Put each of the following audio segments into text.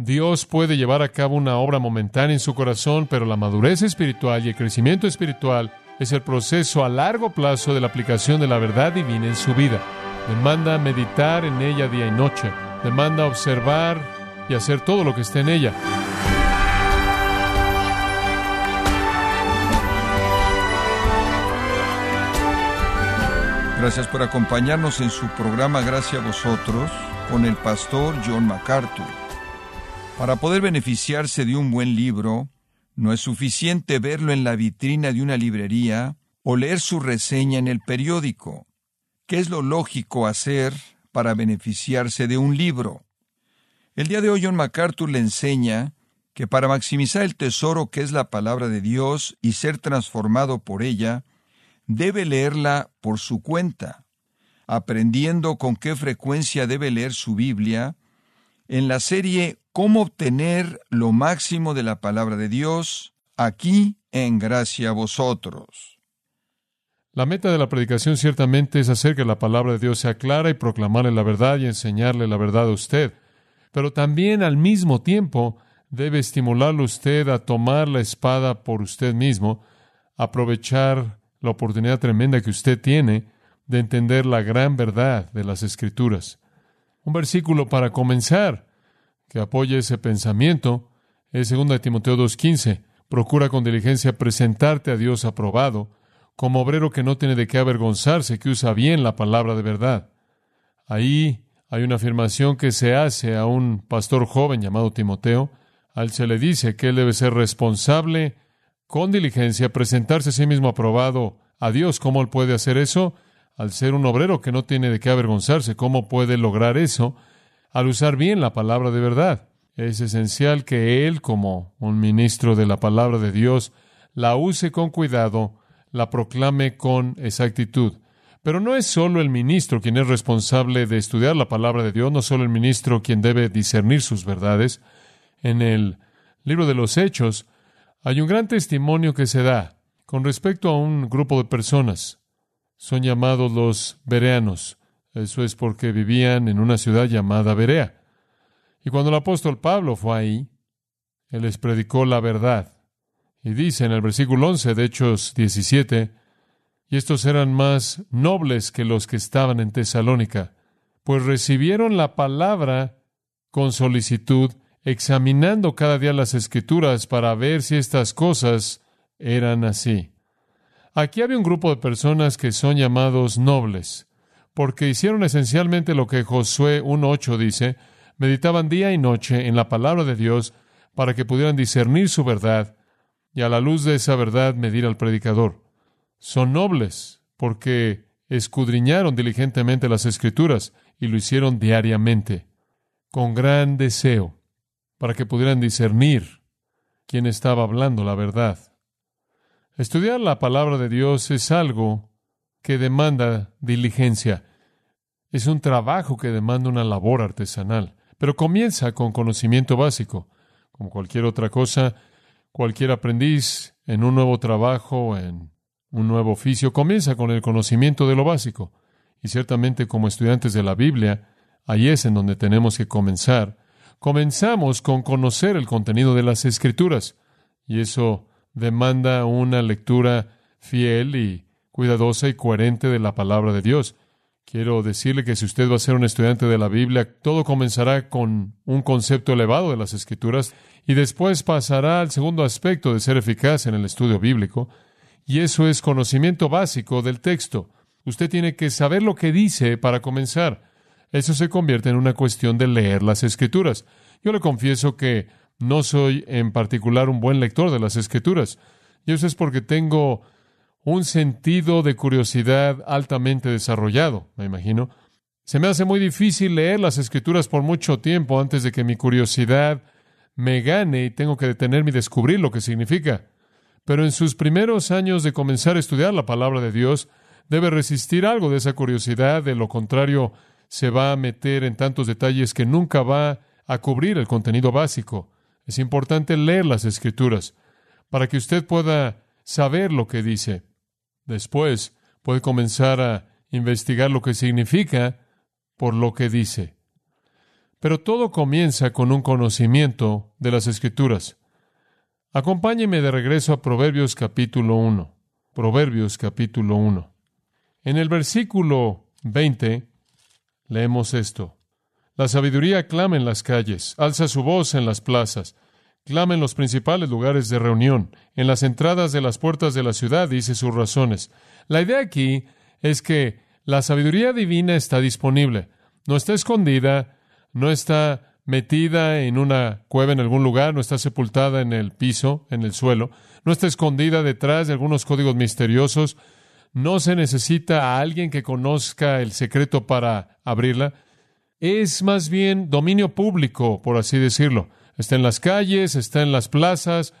Dios puede llevar a cabo una obra momentánea en su corazón, pero la madurez espiritual y el crecimiento espiritual es el proceso a largo plazo de la aplicación de la verdad divina en su vida. Demanda meditar en ella día y noche. Demanda observar y hacer todo lo que esté en ella. Gracias por acompañarnos en su programa Gracias a vosotros con el pastor John MacArthur. Para poder beneficiarse de un buen libro, no es suficiente verlo en la vitrina de una librería o leer su reseña en el periódico. ¿Qué es lo lógico hacer para beneficiarse de un libro? El día de hoy John MacArthur le enseña que para maximizar el tesoro que es la palabra de Dios y ser transformado por ella, debe leerla por su cuenta, aprendiendo con qué frecuencia debe leer su Biblia, en la serie cómo obtener lo máximo de la palabra de Dios aquí en gracia a vosotros. La meta de la predicación ciertamente es hacer que la palabra de Dios sea clara y proclamarle la verdad y enseñarle la verdad a usted, pero también al mismo tiempo debe estimularle usted a tomar la espada por usted mismo, aprovechar la oportunidad tremenda que usted tiene de entender la gran verdad de las Escrituras. Un versículo para comenzar que apoya ese pensamiento es 2 Timoteo 2.15. Procura con diligencia presentarte a Dios aprobado, como obrero que no tiene de qué avergonzarse, que usa bien la palabra de verdad. Ahí hay una afirmación que se hace a un pastor joven llamado Timoteo. A él se le dice que él debe ser responsable con diligencia, presentarse a sí mismo aprobado a Dios. ¿Cómo él puede hacer eso? Al ser un obrero que no tiene de qué avergonzarse, ¿cómo puede lograr eso? Al usar bien la palabra de verdad. Es esencial que él, como un ministro de la palabra de Dios, la use con cuidado, la proclame con exactitud. Pero no es solo el ministro quien es responsable de estudiar la palabra de Dios, no solo el ministro quien debe discernir sus verdades. En el libro de los Hechos hay un gran testimonio que se da con respecto a un grupo de personas. Son llamados los bereanos. Eso es porque vivían en una ciudad llamada Berea. Y cuando el apóstol Pablo fue ahí, él les predicó la verdad. Y dice en el versículo 11 de Hechos 17, y estos eran más nobles que los que estaban en Tesalónica, pues recibieron la palabra con solicitud, examinando cada día las escrituras para ver si estas cosas eran así. Aquí había un grupo de personas que son llamados nobles porque hicieron esencialmente lo que Josué 1.8 dice, meditaban día y noche en la palabra de Dios para que pudieran discernir su verdad y a la luz de esa verdad medir al predicador. Son nobles porque escudriñaron diligentemente las escrituras y lo hicieron diariamente, con gran deseo, para que pudieran discernir quién estaba hablando la verdad. Estudiar la palabra de Dios es algo que demanda diligencia. Es un trabajo que demanda una labor artesanal, pero comienza con conocimiento básico. Como cualquier otra cosa, cualquier aprendiz en un nuevo trabajo, en un nuevo oficio, comienza con el conocimiento de lo básico. Y ciertamente como estudiantes de la Biblia, ahí es en donde tenemos que comenzar. Comenzamos con conocer el contenido de las escrituras, y eso demanda una lectura fiel y cuidadosa y coherente de la palabra de Dios. Quiero decirle que si usted va a ser un estudiante de la Biblia, todo comenzará con un concepto elevado de las Escrituras y después pasará al segundo aspecto de ser eficaz en el estudio bíblico, y eso es conocimiento básico del texto. Usted tiene que saber lo que dice para comenzar. Eso se convierte en una cuestión de leer las Escrituras. Yo le confieso que no soy en particular un buen lector de las Escrituras, y eso es porque tengo un sentido de curiosidad altamente desarrollado, me imagino. Se me hace muy difícil leer las escrituras por mucho tiempo antes de que mi curiosidad me gane y tengo que detenerme y descubrir lo que significa. Pero en sus primeros años de comenzar a estudiar la palabra de Dios, debe resistir algo de esa curiosidad, de lo contrario se va a meter en tantos detalles que nunca va a cubrir el contenido básico. Es importante leer las escrituras para que usted pueda saber lo que dice. Después puede comenzar a investigar lo que significa por lo que dice. Pero todo comienza con un conocimiento de las Escrituras. Acompáñeme de regreso a Proverbios capítulo 1. Proverbios capítulo 1. En el versículo 20 leemos esto. La sabiduría clama en las calles, alza su voz en las plazas, en los principales lugares de reunión, en las entradas de las puertas de la ciudad, dice sus razones. La idea aquí es que la sabiduría divina está disponible, no está escondida, no está metida en una cueva en algún lugar, no está sepultada en el piso, en el suelo, no está escondida detrás de algunos códigos misteriosos, no se necesita a alguien que conozca el secreto para abrirla. Es más bien dominio público, por así decirlo. Está en las calles, está en las plazas,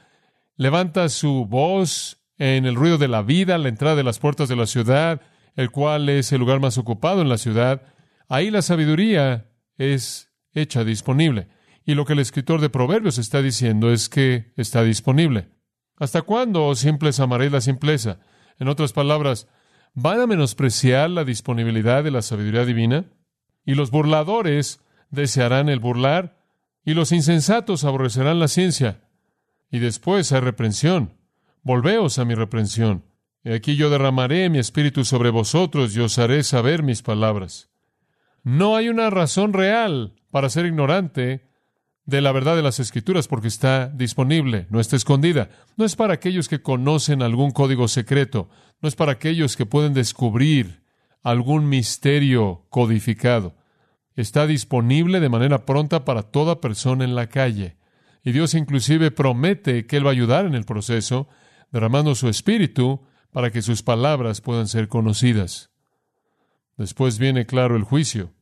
levanta su voz en el ruido de la vida, la entrada de las puertas de la ciudad, el cual es el lugar más ocupado en la ciudad. Ahí la sabiduría es hecha disponible. Y lo que el escritor de Proverbios está diciendo es que está disponible. ¿Hasta cuándo, oh simples, amaréis la simpleza? En otras palabras, ¿van a menospreciar la disponibilidad de la sabiduría divina? Y los burladores desearán el burlar, y los insensatos aborrecerán la ciencia. Y después hay reprensión. Volveos a mi reprensión. Y aquí yo derramaré mi espíritu sobre vosotros y os haré saber mis palabras. No hay una razón real para ser ignorante de la verdad de las Escrituras porque está disponible, no está escondida. No es para aquellos que conocen algún código secreto, no es para aquellos que pueden descubrir algún misterio codificado. Está disponible de manera pronta para toda persona en la calle. Y Dios inclusive promete que Él va a ayudar en el proceso, derramando su espíritu para que sus palabras puedan ser conocidas. Después viene claro el juicio.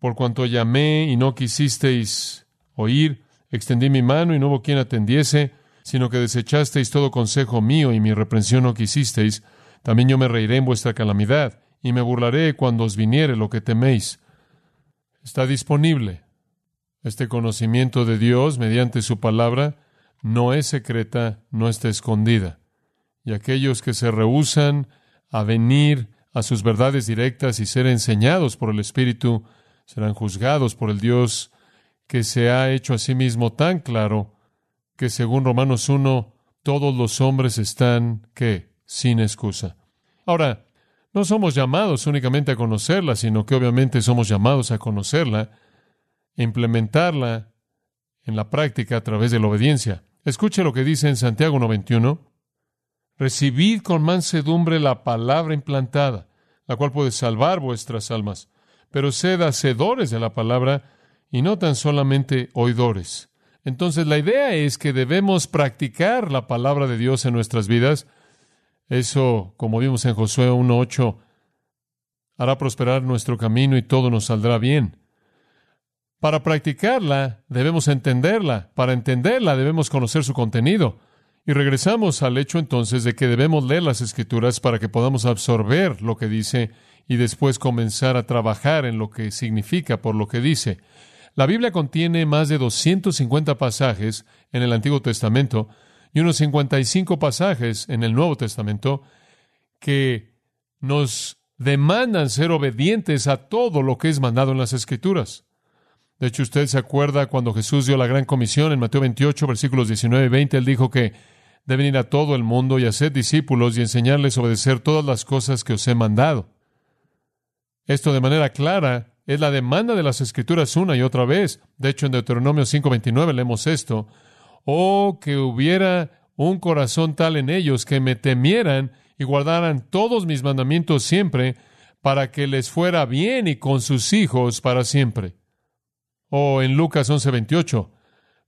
Por cuanto llamé y no quisisteis oír, extendí mi mano y no hubo quien atendiese, sino que desechasteis todo consejo mío y mi reprensión no quisisteis, también yo me reiré en vuestra calamidad y me burlaré cuando os viniere lo que teméis. Está disponible. Este conocimiento de Dios mediante su palabra no es secreta, no está escondida. Y aquellos que se rehusan a venir a sus verdades directas y ser enseñados por el Espíritu, serán juzgados por el Dios que se ha hecho a sí mismo tan claro que según Romanos 1, todos los hombres están, ¿qué? Sin excusa. Ahora, no somos llamados únicamente a conocerla, sino que obviamente somos llamados a conocerla, implementarla en la práctica a través de la obediencia. Escuche lo que dice en Santiago 91. Recibid con mansedumbre la palabra implantada, la cual puede salvar vuestras almas pero sed hacedores de la palabra y no tan solamente oidores. Entonces la idea es que debemos practicar la palabra de Dios en nuestras vidas. Eso, como vimos en Josué 1.8, hará prosperar nuestro camino y todo nos saldrá bien. Para practicarla debemos entenderla. Para entenderla debemos conocer su contenido. Y regresamos al hecho entonces de que debemos leer las escrituras para que podamos absorber lo que dice y después comenzar a trabajar en lo que significa por lo que dice. La Biblia contiene más de 250 pasajes en el Antiguo Testamento y unos 55 pasajes en el Nuevo Testamento que nos demandan ser obedientes a todo lo que es mandado en las Escrituras. De hecho, usted se acuerda cuando Jesús dio la gran comisión en Mateo 28, versículos 19 y 20, él dijo que deben ir a todo el mundo y hacer discípulos y enseñarles a obedecer todas las cosas que os he mandado. Esto de manera clara es la demanda de las Escrituras una y otra vez. De hecho, en Deuteronomio 5:29 leemos esto. Oh, que hubiera un corazón tal en ellos que me temieran y guardaran todos mis mandamientos siempre, para que les fuera bien y con sus hijos para siempre. O en Lucas 11:28,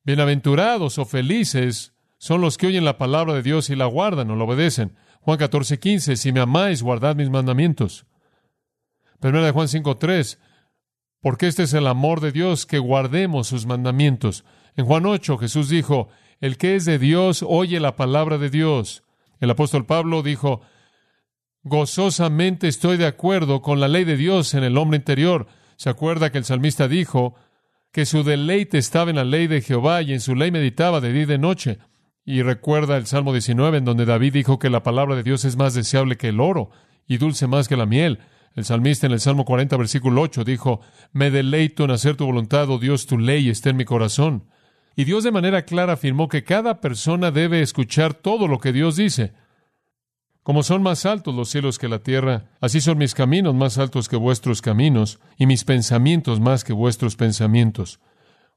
bienaventurados o felices son los que oyen la palabra de Dios y la guardan o la obedecen. Juan 14:15, si me amáis, guardad mis mandamientos. Primera de Juan 5.3, porque este es el amor de Dios, que guardemos sus mandamientos. En Juan 8 Jesús dijo, el que es de Dios oye la palabra de Dios. El apóstol Pablo dijo, gozosamente estoy de acuerdo con la ley de Dios en el hombre interior. Se acuerda que el salmista dijo que su deleite estaba en la ley de Jehová y en su ley meditaba de día y de noche. Y recuerda el Salmo 19 en donde David dijo que la palabra de Dios es más deseable que el oro y dulce más que la miel. El salmista en el Salmo 40, versículo 8 dijo, Me deleito en hacer tu voluntad, oh Dios, tu ley está en mi corazón. Y Dios de manera clara afirmó que cada persona debe escuchar todo lo que Dios dice. Como son más altos los cielos que la tierra, así son mis caminos más altos que vuestros caminos, y mis pensamientos más que vuestros pensamientos.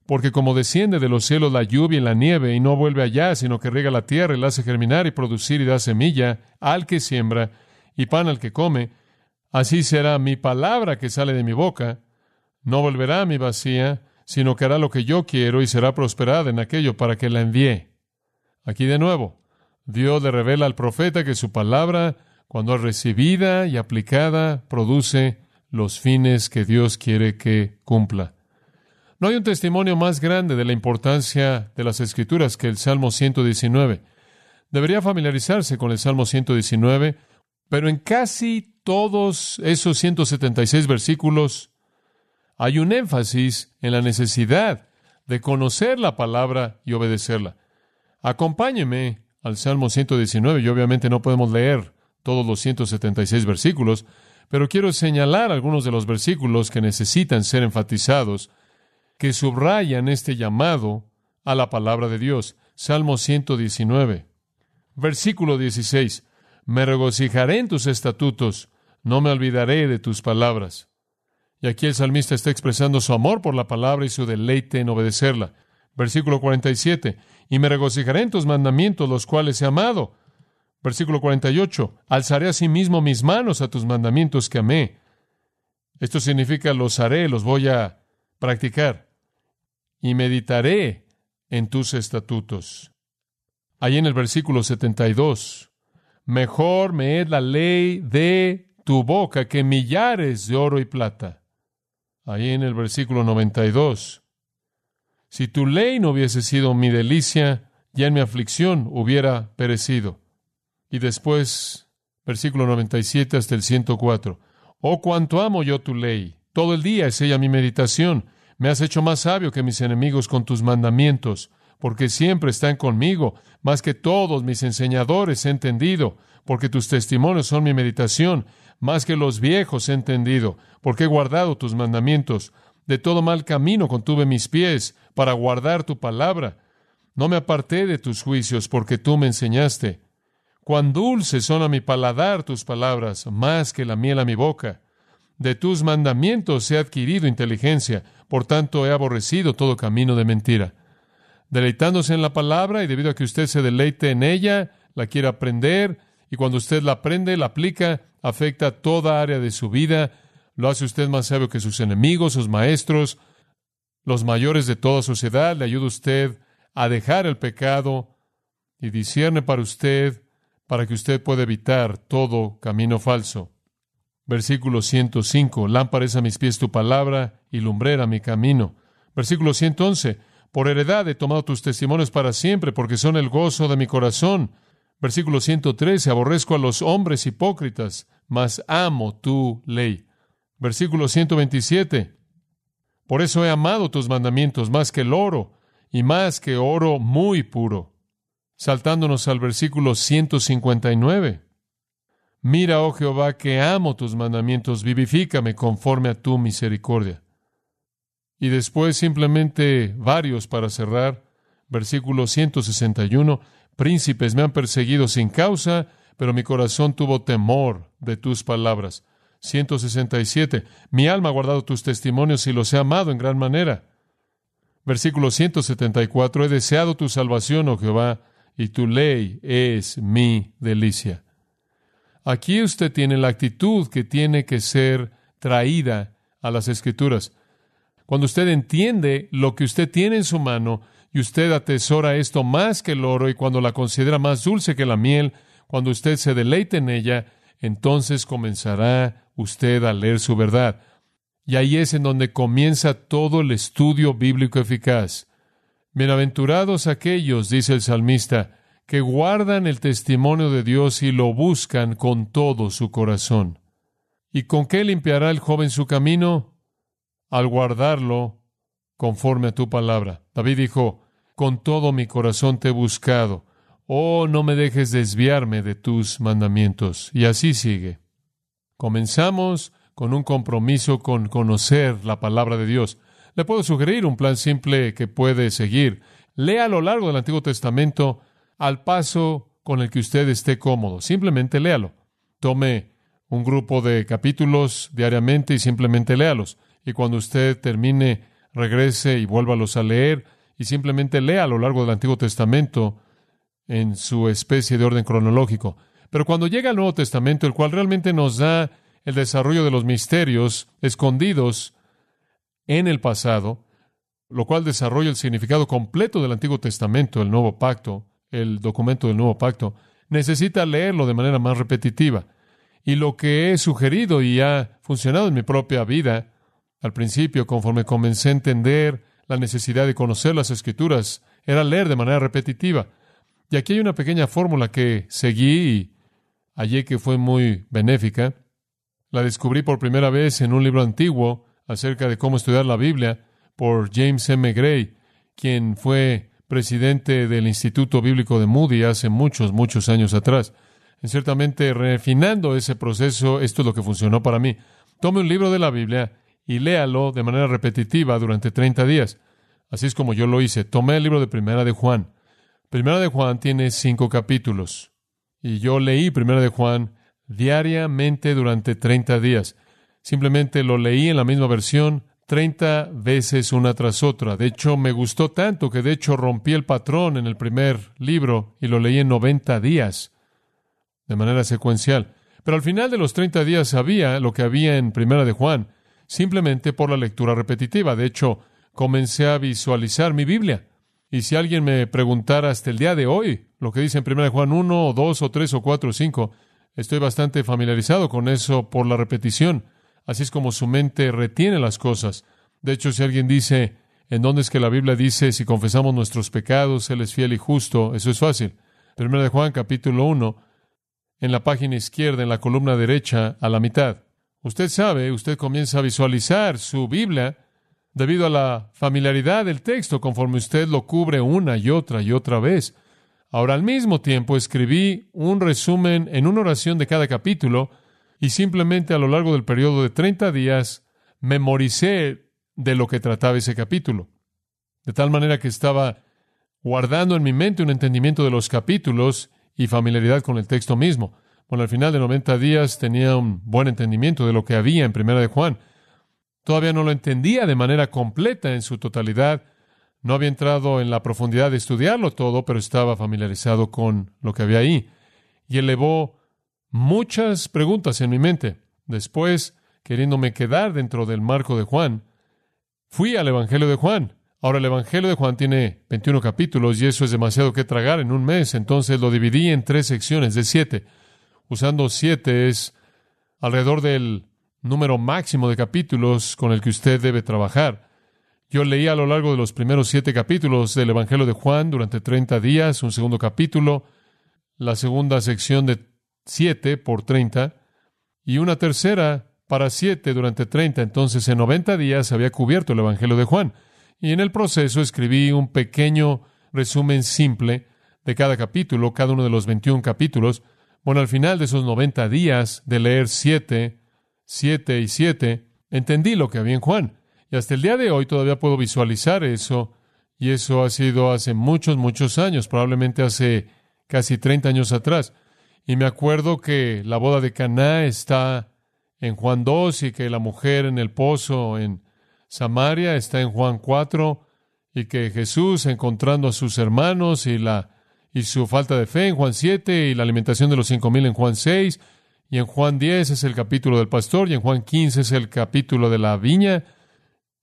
Porque como desciende de los cielos la lluvia y la nieve, y no vuelve allá, sino que riega la tierra y la hace germinar y producir y da semilla al que siembra, y pan al que come, así será mi palabra que sale de mi boca, no volverá a mi vacía, sino que hará lo que yo quiero y será prosperada en aquello para que la envíe. Aquí de nuevo, Dios le revela al profeta que su palabra, cuando es recibida y aplicada, produce los fines que Dios quiere que cumpla. No hay un testimonio más grande de la importancia de las Escrituras que el Salmo 119. Debería familiarizarse con el Salmo 119, pero en casi todos esos 176 versículos hay un énfasis en la necesidad de conocer la palabra y obedecerla. Acompáñeme al Salmo 119 y obviamente no podemos leer todos los 176 versículos, pero quiero señalar algunos de los versículos que necesitan ser enfatizados, que subrayan este llamado a la palabra de Dios. Salmo 119, versículo 16. Me regocijaré en tus estatutos, no me olvidaré de tus palabras. Y aquí el salmista está expresando su amor por la palabra y su deleite en obedecerla. Versículo 47 y me regocijaré en tus mandamientos, los cuales he amado. Versículo 48, alzaré a sí mismo mis manos a tus mandamientos que amé. Esto significa los haré, los voy a practicar. Y meditaré en tus estatutos. Ahí en el versículo 72, mejor me es la ley de tu boca que millares de oro y plata. Ahí en el versículo 92, si tu ley no hubiese sido mi delicia, ya en mi aflicción hubiera perecido. Y después, versículo 97 hasta el 104. Oh, cuánto amo yo tu ley. Todo el día es ella mi meditación. Me has hecho más sabio que mis enemigos con tus mandamientos, porque siempre están conmigo, más que todos mis enseñadores he entendido, porque tus testimonios son mi meditación, más que los viejos he entendido, porque he guardado tus mandamientos. De todo mal camino contuve mis pies para guardar tu palabra. No me aparté de tus juicios porque tú me enseñaste. Cuán dulces son a mi paladar tus palabras, más que la miel a mi boca. De tus mandamientos he adquirido inteligencia, por tanto he aborrecido todo camino de mentira. Deleitándose en la palabra y debido a que usted se deleite en ella, la quiere aprender, y cuando usted la aprende, la aplica, afecta toda área de su vida, lo hace usted más sabio que sus enemigos, sus maestros, los mayores de toda sociedad. Le ayuda usted a dejar el pecado y discierne para usted para que usted pueda evitar todo camino falso. Versículo 105. Lámpara es a mis pies tu palabra y lumbrera mi camino. Versículo 111. Por heredad he tomado tus testimonios para siempre, porque son el gozo de mi corazón. Versículo 113. Aborrezco a los hombres hipócritas, mas amo tu ley. Versículo 127. Por eso he amado tus mandamientos más que el oro y más que oro muy puro. Saltándonos al versículo 159. Mira, oh Jehová, que amo tus mandamientos, vivifícame conforme a tu misericordia. Y después simplemente varios para cerrar. Versículo 161. Príncipes me han perseguido sin causa, pero mi corazón tuvo temor de tus palabras. 167. Mi alma ha guardado tus testimonios y los he amado en gran manera. Versículo 174. He deseado tu salvación, oh Jehová, y tu ley es mi delicia. Aquí usted tiene la actitud que tiene que ser traída a las escrituras. Cuando usted entiende lo que usted tiene en su mano y usted atesora esto más que el oro y cuando la considera más dulce que la miel, cuando usted se deleite en ella, entonces comenzará usted a leer su verdad. Y ahí es en donde comienza todo el estudio bíblico eficaz. Bienaventurados aquellos, dice el salmista, que guardan el testimonio de Dios y lo buscan con todo su corazón. ¿Y con qué limpiará el joven su camino? Al guardarlo conforme a tu palabra. David dijo, con todo mi corazón te he buscado. Oh, no me dejes desviarme de tus mandamientos. Y así sigue. Comenzamos con un compromiso con conocer la palabra de Dios. Le puedo sugerir un plan simple que puede seguir. Lea a lo largo del Antiguo Testamento al paso con el que usted esté cómodo. Simplemente léalo. Tome un grupo de capítulos diariamente y simplemente léalos. Y cuando usted termine, regrese y vuélvalos a leer y simplemente lea a lo largo del Antiguo Testamento en su especie de orden cronológico. Pero cuando llega al Nuevo Testamento, el cual realmente nos da el desarrollo de los misterios escondidos en el pasado, lo cual desarrolla el significado completo del Antiguo Testamento, el Nuevo Pacto, el documento del Nuevo Pacto, necesita leerlo de manera más repetitiva. Y lo que he sugerido y ha funcionado en mi propia vida, al principio, conforme comencé a entender la necesidad de conocer las Escrituras, era leer de manera repetitiva. Y aquí hay una pequeña fórmula que seguí y hallé que fue muy benéfica. La descubrí por primera vez en un libro antiguo acerca de cómo estudiar la Biblia por James M. Gray, quien fue presidente del Instituto Bíblico de Moody hace muchos, muchos años atrás. Ciertamente, refinando ese proceso, esto es lo que funcionó para mí. Tome un libro de la Biblia y léalo de manera repetitiva durante 30 días. Así es como yo lo hice. Tomé el libro de Primera de Juan. Primera de Juan tiene cinco capítulos. Y yo leí Primera de Juan diariamente durante 30 días. Simplemente lo leí en la misma versión 30 veces una tras otra. De hecho, me gustó tanto que de hecho rompí el patrón en el primer libro y lo leí en 90 días, de manera secuencial. Pero al final de los 30 días sabía lo que había en Primera de Juan, simplemente por la lectura repetitiva. De hecho, comencé a visualizar mi Biblia. Y si alguien me preguntara hasta el día de hoy lo que dice en Primera de Juan 1 o 2 o 3 o 4 o 5, estoy bastante familiarizado con eso por la repetición. Así es como su mente retiene las cosas. De hecho, si alguien dice, ¿en dónde es que la Biblia dice, si confesamos nuestros pecados, Él es fiel y justo? Eso es fácil. Primero de Juan, capítulo 1, en la página izquierda, en la columna derecha, a la mitad. Usted sabe, usted comienza a visualizar su Biblia debido a la familiaridad del texto conforme usted lo cubre una y otra y otra vez. Ahora, al mismo tiempo, escribí un resumen en una oración de cada capítulo y simplemente a lo largo del periodo de 30 días memoricé de lo que trataba ese capítulo. De tal manera que estaba guardando en mi mente un entendimiento de los capítulos y familiaridad con el texto mismo. Bueno, al final de 90 días tenía un buen entendimiento de lo que había en Primera de Juan. Todavía no lo entendía de manera completa en su totalidad. No había entrado en la profundidad de estudiarlo todo, pero estaba familiarizado con lo que había ahí. Y elevó muchas preguntas en mi mente. Después, queriéndome quedar dentro del marco de Juan, fui al Evangelio de Juan. Ahora el Evangelio de Juan tiene 21 capítulos y eso es demasiado que tragar en un mes, entonces lo dividí en tres secciones de siete. Usando siete es alrededor del número máximo de capítulos con el que usted debe trabajar. Yo leí a lo largo de los primeros siete capítulos del Evangelio de Juan durante 30 días, un segundo capítulo, la segunda sección de 7 por 30 y una tercera para 7 durante 30. Entonces, en 90 días había cubierto el Evangelio de Juan. Y en el proceso escribí un pequeño resumen simple de cada capítulo, cada uno de los 21 capítulos. Bueno, al final de esos 90 días de leer 7, 7 y 7, entendí lo que había en Juan. Y hasta el día de hoy todavía puedo visualizar eso. Y eso ha sido hace muchos, muchos años, probablemente hace casi 30 años atrás. Y me acuerdo que la boda de Caná está en Juan 2 y que la mujer en el pozo en Samaria está en Juan 4 y que Jesús encontrando a sus hermanos y la y su falta de fe en Juan 7 y la alimentación de los cinco mil en Juan 6 y en Juan 10 es el capítulo del pastor y en Juan 15 es el capítulo de la viña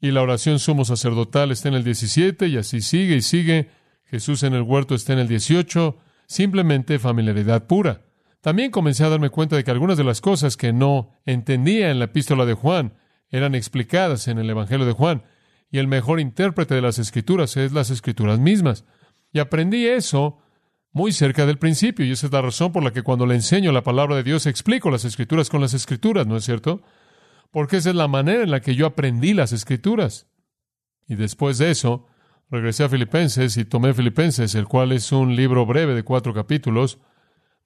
y la oración sumo sacerdotal está en el 17 y así sigue y sigue. Jesús en el huerto está en el 18, simplemente familiaridad pura. También comencé a darme cuenta de que algunas de las cosas que no entendía en la epístola de Juan eran explicadas en el Evangelio de Juan, y el mejor intérprete de las escrituras es las escrituras mismas. Y aprendí eso muy cerca del principio, y esa es la razón por la que cuando le enseño la palabra de Dios explico las escrituras con las escrituras, ¿no es cierto? Porque esa es la manera en la que yo aprendí las escrituras. Y después de eso, regresé a Filipenses y tomé Filipenses, el cual es un libro breve de cuatro capítulos,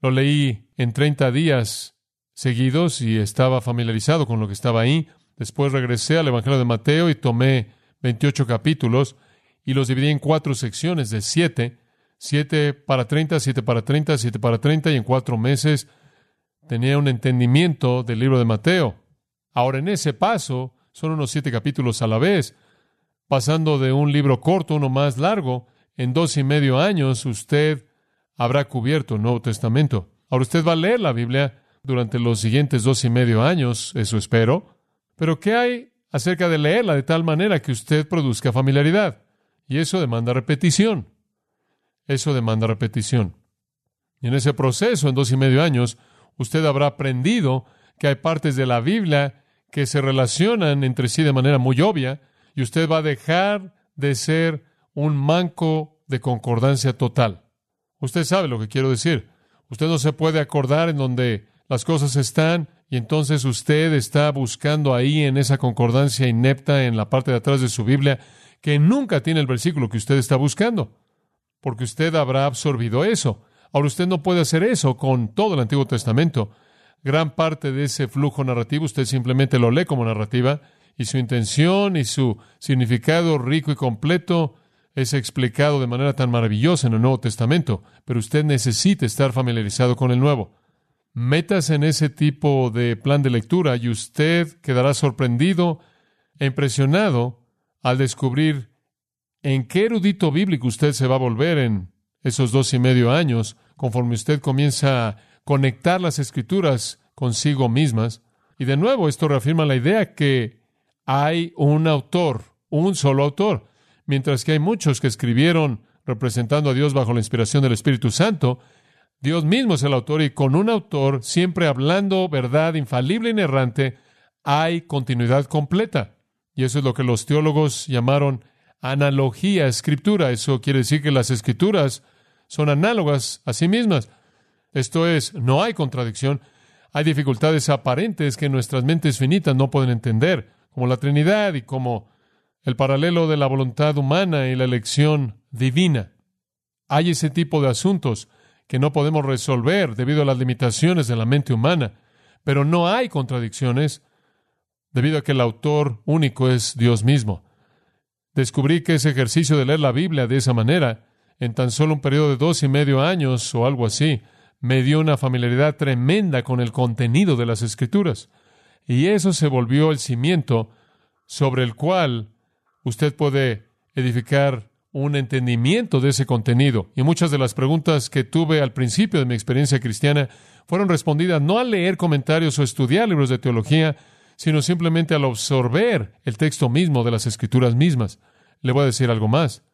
lo leí en 30 días seguidos y estaba familiarizado con lo que estaba ahí. Después regresé al Evangelio de Mateo y tomé 28 capítulos y los dividí en cuatro secciones de siete, siete para 30, siete para 30, siete para 30 y en cuatro meses tenía un entendimiento del libro de Mateo. Ahora en ese paso son unos siete capítulos a la vez, pasando de un libro corto a uno más largo, en dos y medio años usted habrá cubierto el Nuevo Testamento. Ahora usted va a leer la Biblia durante los siguientes dos y medio años, eso espero. Pero ¿qué hay acerca de leerla de tal manera que usted produzca familiaridad? Y eso demanda repetición. Eso demanda repetición. Y en ese proceso, en dos y medio años, usted habrá aprendido que hay partes de la Biblia que se relacionan entre sí de manera muy obvia, y usted va a dejar de ser un manco de concordancia total. Usted sabe lo que quiero decir. Usted no se puede acordar en donde las cosas están y entonces usted está buscando ahí en esa concordancia inepta en la parte de atrás de su Biblia que nunca tiene el versículo que usted está buscando, porque usted habrá absorbido eso. Ahora usted no puede hacer eso con todo el Antiguo Testamento. Gran parte de ese flujo narrativo usted simplemente lo lee como narrativa y su intención y su significado rico y completo es explicado de manera tan maravillosa en el Nuevo Testamento, pero usted necesita estar familiarizado con el Nuevo. Metas en ese tipo de plan de lectura y usted quedará sorprendido e impresionado al descubrir en qué erudito bíblico usted se va a volver en esos dos y medio años, conforme usted comienza a conectar las escrituras consigo mismas. Y de nuevo, esto reafirma la idea que hay un autor, un solo autor. Mientras que hay muchos que escribieron representando a Dios bajo la inspiración del Espíritu Santo, Dios mismo es el autor y con un autor, siempre hablando verdad infalible e inerrante, hay continuidad completa. Y eso es lo que los teólogos llamaron analogía escritura. Eso quiere decir que las escrituras son análogas a sí mismas. Esto es, no hay contradicción. Hay dificultades aparentes que nuestras mentes finitas no pueden entender, como la Trinidad y como el paralelo de la voluntad humana y la elección divina. Hay ese tipo de asuntos que no podemos resolver debido a las limitaciones de la mente humana, pero no hay contradicciones debido a que el autor único es Dios mismo. Descubrí que ese ejercicio de leer la Biblia de esa manera, en tan solo un periodo de dos y medio años o algo así, me dio una familiaridad tremenda con el contenido de las Escrituras. Y eso se volvió el cimiento sobre el cual usted puede edificar un entendimiento de ese contenido. Y muchas de las preguntas que tuve al principio de mi experiencia cristiana fueron respondidas no al leer comentarios o estudiar libros de teología, sino simplemente al absorber el texto mismo de las escrituras mismas. Le voy a decir algo más.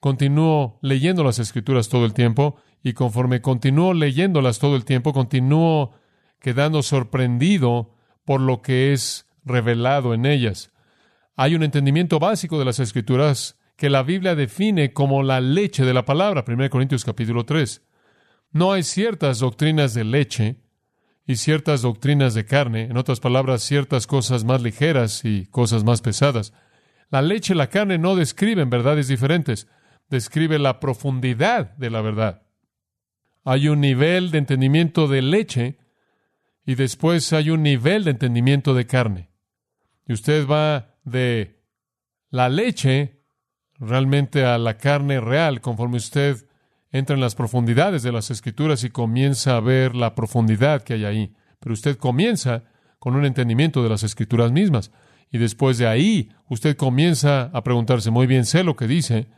Continúo leyendo las escrituras todo el tiempo y conforme continúo leyéndolas todo el tiempo, continúo quedando sorprendido por lo que es revelado en ellas. Hay un entendimiento básico de las Escrituras que la Biblia define como la leche de la palabra, 1 Corintios capítulo 3. No hay ciertas doctrinas de leche y ciertas doctrinas de carne, en otras palabras, ciertas cosas más ligeras y cosas más pesadas. La leche y la carne no describen verdades diferentes, describe la profundidad de la verdad. Hay un nivel de entendimiento de leche y después hay un nivel de entendimiento de carne. Y usted va de la leche realmente a la carne real, conforme usted entra en las profundidades de las escrituras y comienza a ver la profundidad que hay ahí. Pero usted comienza con un entendimiento de las escrituras mismas. Y después de ahí, usted comienza a preguntarse, muy bien, sé lo que dice,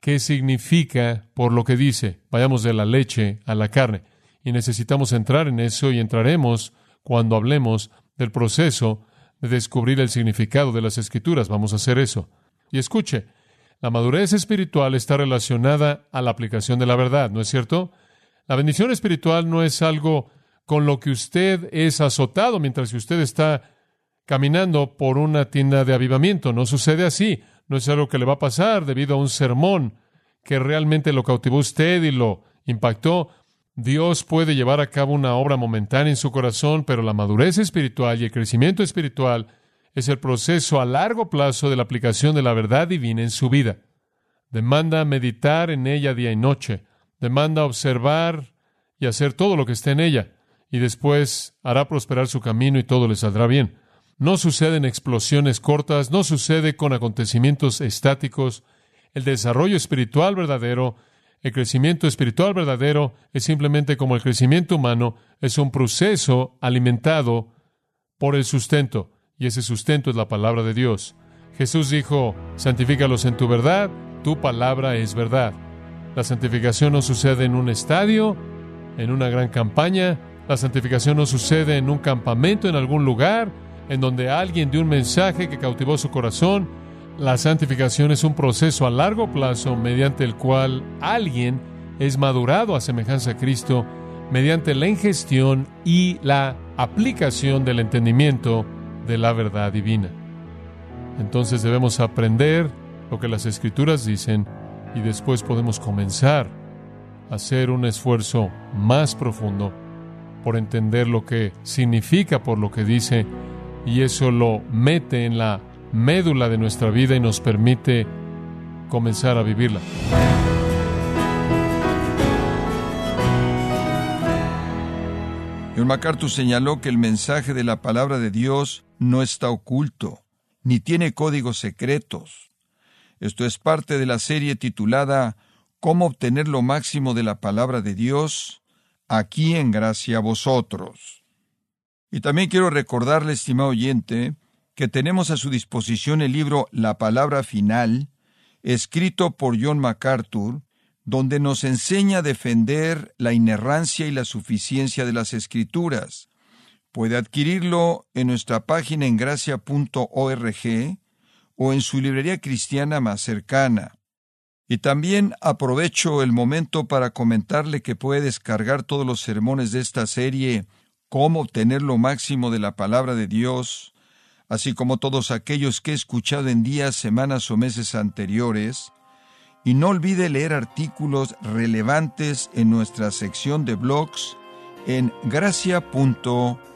¿qué significa por lo que dice? Vayamos de la leche a la carne. Y necesitamos entrar en eso y entraremos cuando hablemos del proceso de descubrir el significado de las escrituras. Vamos a hacer eso. Y escuche, la madurez espiritual está relacionada a la aplicación de la verdad, ¿no es cierto? La bendición espiritual no es algo con lo que usted es azotado mientras usted está caminando por una tienda de avivamiento. No sucede así. No es algo que le va a pasar debido a un sermón que realmente lo cautivó usted y lo impactó. Dios puede llevar a cabo una obra momentánea en su corazón, pero la madurez espiritual y el crecimiento espiritual es el proceso a largo plazo de la aplicación de la verdad divina en su vida. Demanda meditar en ella día y noche, demanda observar y hacer todo lo que esté en ella, y después hará prosperar su camino y todo le saldrá bien. No sucede en explosiones cortas, no sucede con acontecimientos estáticos. El desarrollo espiritual verdadero, el crecimiento espiritual verdadero es simplemente como el crecimiento humano, es un proceso alimentado por el sustento, y ese sustento es la palabra de Dios. Jesús dijo, santifícalos en tu verdad, tu palabra es verdad. La santificación no sucede en un estadio, en una gran campaña, la santificación no sucede en un campamento, en algún lugar, en donde alguien dio un mensaje que cautivó su corazón. La santificación es un proceso a largo plazo mediante el cual alguien es madurado a semejanza a Cristo mediante la ingestión y la aplicación del entendimiento de la verdad divina. Entonces debemos aprender lo que las escrituras dicen y después podemos comenzar a hacer un esfuerzo más profundo por entender lo que significa por lo que dice y eso lo mete en la médula de nuestra vida y nos permite comenzar a vivirla. John MacArthur señaló que el mensaje de la palabra de Dios no está oculto, ni tiene códigos secretos. Esto es parte de la serie titulada Cómo obtener lo máximo de la palabra de Dios, aquí en gracia a vosotros. Y también quiero recordarle, estimado oyente, que tenemos a su disposición el libro La Palabra Final, escrito por John MacArthur, donde nos enseña a defender la inerrancia y la suficiencia de las Escrituras. Puede adquirirlo en nuestra página en gracia.org o en su librería cristiana más cercana. Y también aprovecho el momento para comentarle que puede descargar todos los sermones de esta serie, Cómo obtener lo máximo de la palabra de Dios, así como todos aquellos que he escuchado en días, semanas o meses anteriores, y no olvide leer artículos relevantes en nuestra sección de blogs en gracia.org.